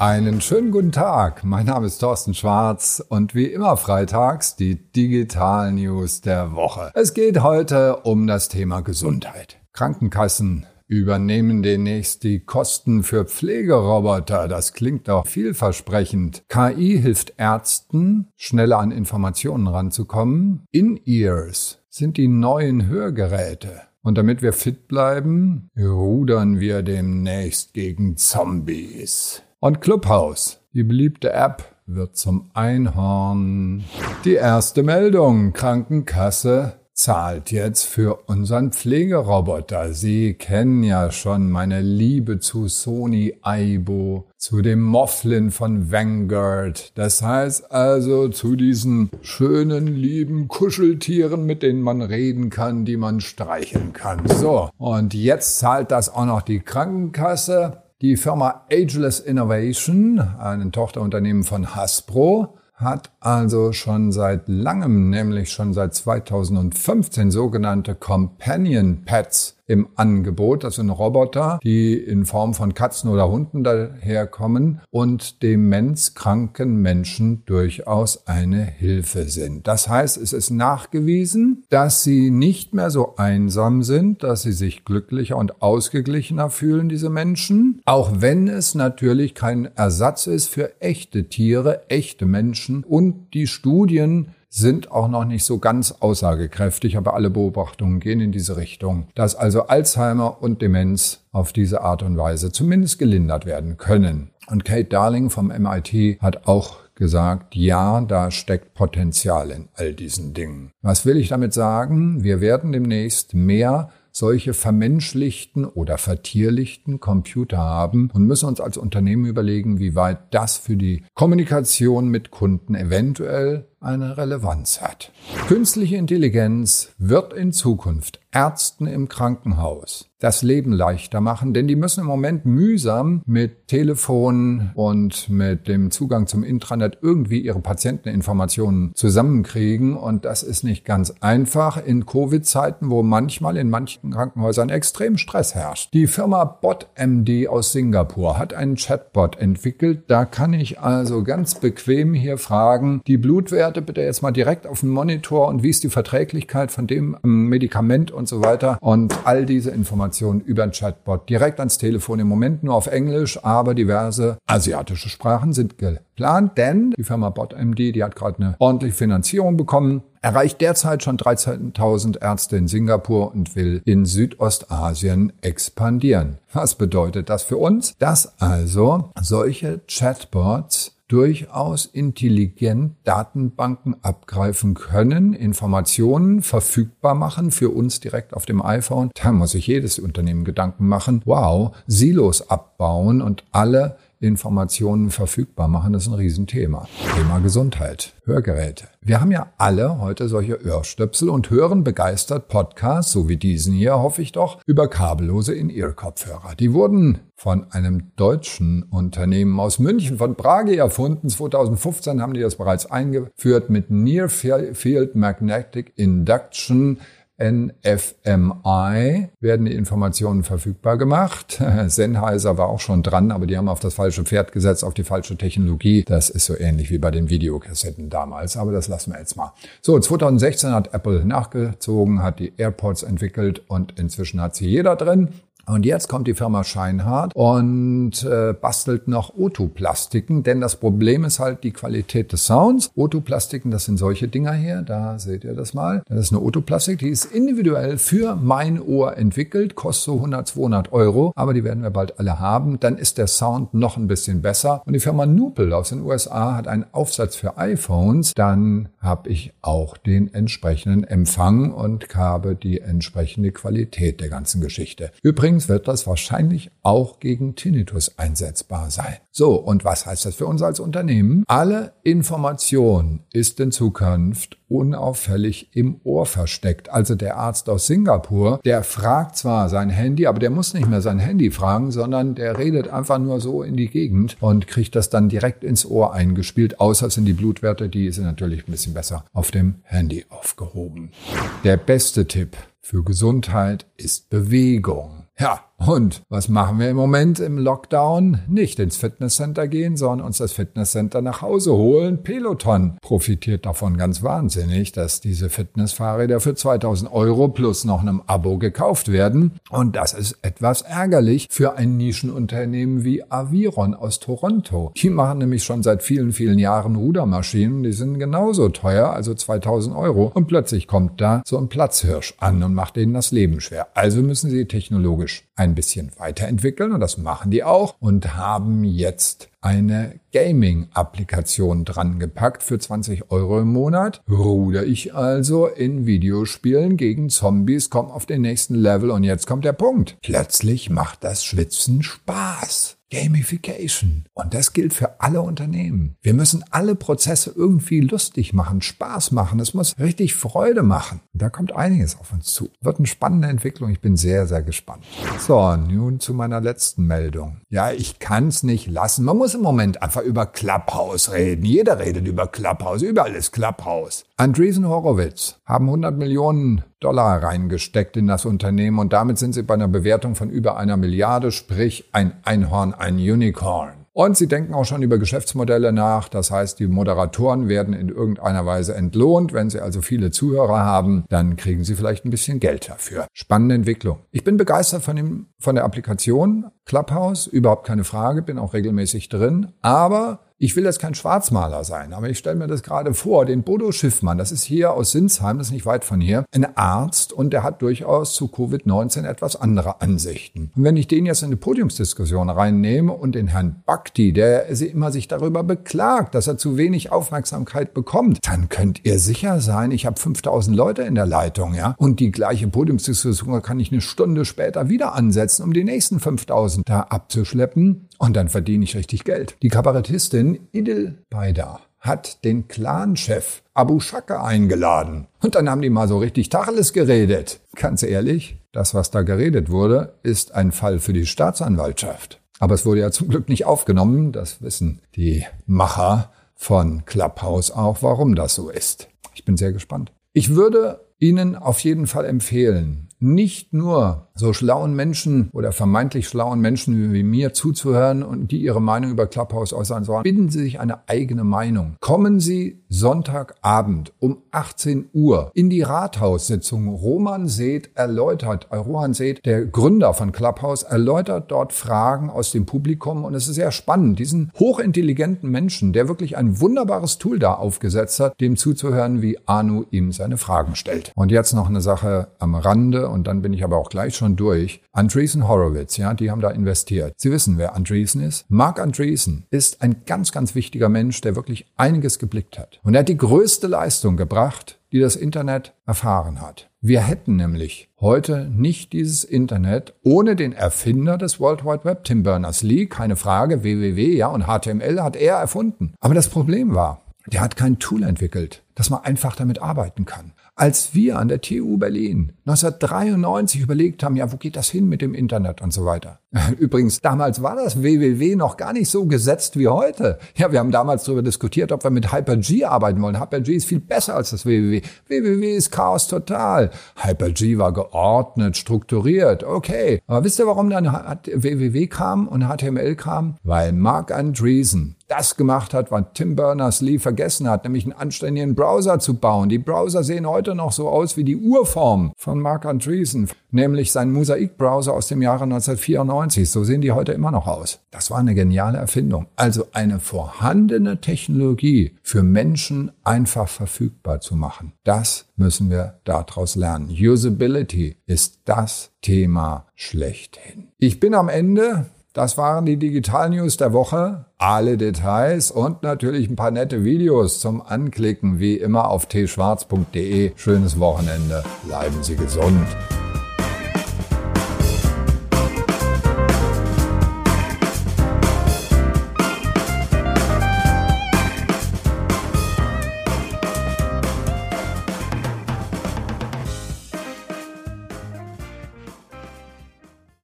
Einen schönen guten Tag. Mein Name ist Thorsten Schwarz und wie immer freitags die Digital News der Woche. Es geht heute um das Thema Gesundheit. Krankenkassen übernehmen demnächst die Kosten für Pflegeroboter. Das klingt doch vielversprechend. KI hilft Ärzten, schneller an Informationen ranzukommen. In-Ears sind die neuen Hörgeräte. Und damit wir fit bleiben, rudern wir demnächst gegen Zombies. Und Clubhouse, die beliebte App, wird zum Einhorn. Die erste Meldung, Krankenkasse zahlt jetzt für unseren Pflegeroboter. Sie kennen ja schon meine Liebe zu Sony Aibo, zu dem Mofflin von Vanguard. Das heißt also zu diesen schönen, lieben Kuscheltieren, mit denen man reden kann, die man streicheln kann. So. Und jetzt zahlt das auch noch die Krankenkasse. Die Firma Ageless Innovation, ein Tochterunternehmen von Hasbro, hat also schon seit langem, nämlich schon seit 2015 sogenannte Companion Pets im Angebot. Das sind Roboter, die in Form von Katzen oder Hunden daherkommen und demenzkranken Menschen durchaus eine Hilfe sind. Das heißt, es ist nachgewiesen, dass sie nicht mehr so einsam sind, dass sie sich glücklicher und ausgeglichener fühlen, diese Menschen. Auch wenn es natürlich kein Ersatz ist für echte Tiere, echte Menschen und die Studien sind auch noch nicht so ganz aussagekräftig, aber alle Beobachtungen gehen in diese Richtung, dass also Alzheimer und Demenz auf diese Art und Weise zumindest gelindert werden können. Und Kate Darling vom MIT hat auch gesagt, ja, da steckt Potenzial in all diesen Dingen. Was will ich damit sagen? Wir werden demnächst mehr solche vermenschlichten oder vertierlichten Computer haben und müssen uns als Unternehmen überlegen, wie weit das für die Kommunikation mit Kunden eventuell eine Relevanz hat. Künstliche Intelligenz wird in Zukunft Ärzten im Krankenhaus das Leben leichter machen, denn die müssen im Moment mühsam mit Telefon und mit dem Zugang zum Intranet irgendwie ihre Patienteninformationen zusammenkriegen und das ist nicht ganz einfach in Covid-Zeiten, wo manchmal in manchen Krankenhäusern extrem Stress herrscht. Die Firma BotMD aus Singapur hat einen Chatbot entwickelt, da kann ich also ganz bequem hier fragen, die Blutwerte Werte bitte jetzt mal direkt auf den Monitor und wie ist die Verträglichkeit von dem ähm, Medikament und so weiter. Und all diese Informationen über ein Chatbot direkt ans Telefon. Im Moment nur auf Englisch, aber diverse asiatische Sprachen sind geplant, denn die Firma BotMD, die hat gerade eine ordentliche Finanzierung bekommen erreicht derzeit schon 13.000 Ärzte in Singapur und will in Südostasien expandieren. Was bedeutet das für uns? Dass also solche Chatbots durchaus intelligent Datenbanken abgreifen können, Informationen verfügbar machen für uns direkt auf dem iPhone. Da muss sich jedes Unternehmen Gedanken machen. Wow, Silos abbauen und alle Informationen verfügbar machen, das ist ein Riesenthema. Thema Gesundheit, Hörgeräte. Wir haben ja alle heute solche Ohrstöpsel und hören begeistert Podcasts, so wie diesen hier, hoffe ich doch, über kabellose In-Ear-Kopfhörer. Die wurden von einem deutschen Unternehmen aus München, von Brage erfunden. 2015 haben die das bereits eingeführt mit Near Field Magnetic Induction NFMI werden die Informationen verfügbar gemacht. Sennheiser war auch schon dran, aber die haben auf das falsche Pferd gesetzt, auf die falsche Technologie. Das ist so ähnlich wie bei den Videokassetten damals, aber das lassen wir jetzt mal. So, 2016 hat Apple nachgezogen, hat die AirPods entwickelt und inzwischen hat sie jeder drin. Und jetzt kommt die Firma Scheinhardt und äh, bastelt noch Otoplastiken, denn das Problem ist halt die Qualität des Sounds. Otoplastiken, das sind solche Dinger hier, da seht ihr das mal. Das ist eine Otoplastik, die ist individuell für mein Ohr entwickelt, kostet so 100, 200 Euro, aber die werden wir bald alle haben. Dann ist der Sound noch ein bisschen besser. Und die Firma Nupel aus den USA hat einen Aufsatz für iPhones. Dann habe ich auch den entsprechenden Empfang und habe die entsprechende Qualität der ganzen Geschichte. Übrigens Übrigens wird das wahrscheinlich auch gegen Tinnitus einsetzbar sein. So, und was heißt das für uns als Unternehmen? Alle Information ist in Zukunft unauffällig im Ohr versteckt. Also der Arzt aus Singapur, der fragt zwar sein Handy, aber der muss nicht mehr sein Handy fragen, sondern der redet einfach nur so in die Gegend und kriegt das dann direkt ins Ohr eingespielt. Außer sind die Blutwerte, die sind natürlich ein bisschen besser auf dem Handy aufgehoben. Der beste Tipp für Gesundheit ist Bewegung. Ja, Und was machen wir im Moment im Lockdown? Nicht ins Fitnesscenter gehen, sondern uns das Fitnesscenter nach Hause holen. Peloton profitiert davon ganz wahnsinnig, dass diese Fitnessfahrräder für 2000 Euro plus noch einem Abo gekauft werden. Und das ist etwas ärgerlich für ein Nischenunternehmen wie Aviron aus Toronto. Die machen nämlich schon seit vielen, vielen Jahren Rudermaschinen. Die sind genauso teuer, also 2000 Euro. Und plötzlich kommt da so ein Platzhirsch an und macht denen das Leben schwer. Also müssen sie technologisch ein bisschen weiterentwickeln und das machen die auch und haben jetzt eine Gaming-Applikation dran gepackt für 20 Euro im Monat. Ruder ich also in Videospielen gegen Zombies, komme auf den nächsten Level und jetzt kommt der Punkt. Plötzlich macht das Schwitzen Spaß. Gamification. Und das gilt für alle Unternehmen. Wir müssen alle Prozesse irgendwie lustig machen, Spaß machen. Es muss richtig Freude machen. Da kommt einiges auf uns zu. Wird eine spannende Entwicklung. Ich bin sehr, sehr gespannt. So, nun zu meiner letzten Meldung. Ja, ich kann es nicht lassen. Man muss im Moment einfach über Clubhouse reden. Jeder redet über Clubhouse. Überall ist Clubhouse. Andreessen Horowitz haben 100 Millionen Dollar reingesteckt in das Unternehmen und damit sind sie bei einer Bewertung von über einer Milliarde, sprich ein Einhorn, ein Unicorn. Und sie denken auch schon über Geschäftsmodelle nach. Das heißt, die Moderatoren werden in irgendeiner Weise entlohnt. Wenn sie also viele Zuhörer haben, dann kriegen sie vielleicht ein bisschen Geld dafür. Spannende Entwicklung. Ich bin begeistert von, dem, von der Applikation Clubhouse. Überhaupt keine Frage. Bin auch regelmäßig drin. Aber ich will jetzt kein Schwarzmaler sein, aber ich stelle mir das gerade vor, den Bodo Schiffmann, das ist hier aus Sinsheim, das ist nicht weit von hier, ein Arzt und der hat durchaus zu Covid-19 etwas andere Ansichten. Und wenn ich den jetzt in eine Podiumsdiskussion reinnehme und den Herrn Bhakti, der immer sich darüber beklagt, dass er zu wenig Aufmerksamkeit bekommt, dann könnt ihr sicher sein, ich habe 5000 Leute in der Leitung, ja, und die gleiche Podiumsdiskussion kann ich eine Stunde später wieder ansetzen, um die nächsten 5000 da abzuschleppen. Und dann verdiene ich richtig Geld. Die Kabarettistin Idil Baida hat den Clanchef Abu Shaka eingeladen. Und dann haben die mal so richtig Tacheles geredet. Ganz ehrlich, das, was da geredet wurde, ist ein Fall für die Staatsanwaltschaft. Aber es wurde ja zum Glück nicht aufgenommen. Das wissen die Macher von Clubhouse auch, warum das so ist. Ich bin sehr gespannt. Ich würde Ihnen auf jeden Fall empfehlen, nicht nur so schlauen Menschen oder vermeintlich schlauen Menschen wie mir zuzuhören und die ihre Meinung über Clubhouse äußern sollen. Bilden Sie sich eine eigene Meinung. Kommen Sie Sonntagabend um 18 Uhr in die Rathaussitzung. Roman Seeth erläutert, äh, Roman Seeth, der Gründer von Clubhouse, erläutert dort Fragen aus dem Publikum und es ist sehr spannend, diesen hochintelligenten Menschen, der wirklich ein wunderbares Tool da aufgesetzt hat, dem zuzuhören, wie Anu ihm seine Fragen stellt. Und jetzt noch eine Sache am Rande und dann bin ich aber auch gleich schon durch. Andreessen Horowitz, ja, die haben da investiert. Sie wissen, wer Andreessen ist? Mark Andreessen ist ein ganz, ganz wichtiger Mensch, der wirklich einiges geblickt hat. Und er hat die größte Leistung gebracht, die das Internet erfahren hat. Wir hätten nämlich heute nicht dieses Internet ohne den Erfinder des World Wide Web, Tim Berners-Lee, keine Frage, www, ja, und HTML hat er erfunden. Aber das Problem war, der hat kein Tool entwickelt, dass man einfach damit arbeiten kann. Als wir an der TU Berlin 1993 überlegt haben, ja, wo geht das hin mit dem Internet und so weiter. Übrigens, damals war das www noch gar nicht so gesetzt wie heute. Ja, wir haben damals darüber diskutiert, ob wir mit Hyper-G arbeiten wollen. Hyper-G ist viel besser als das www. www ist Chaos total. Hyper-G war geordnet, strukturiert, okay. Aber wisst ihr, warum dann www kam und HTML kam? Weil Mark Andreessen das gemacht hat, was Tim Berners-Lee vergessen hat, nämlich einen anständigen Browser zu bauen. Die Browser sehen heute noch so aus wie die Urform von Mark Andreessen, nämlich sein Mosaik-Browser aus dem Jahre 1994. So sehen die heute immer noch aus. Das war eine geniale Erfindung. Also eine vorhandene Technologie für Menschen einfach verfügbar zu machen. Das müssen wir daraus lernen. Usability ist das Thema schlechthin. Ich bin am Ende. Das waren die Digital News der Woche. Alle Details und natürlich ein paar nette Videos zum Anklicken wie immer auf tschwarz.de. Schönes Wochenende. Bleiben Sie gesund.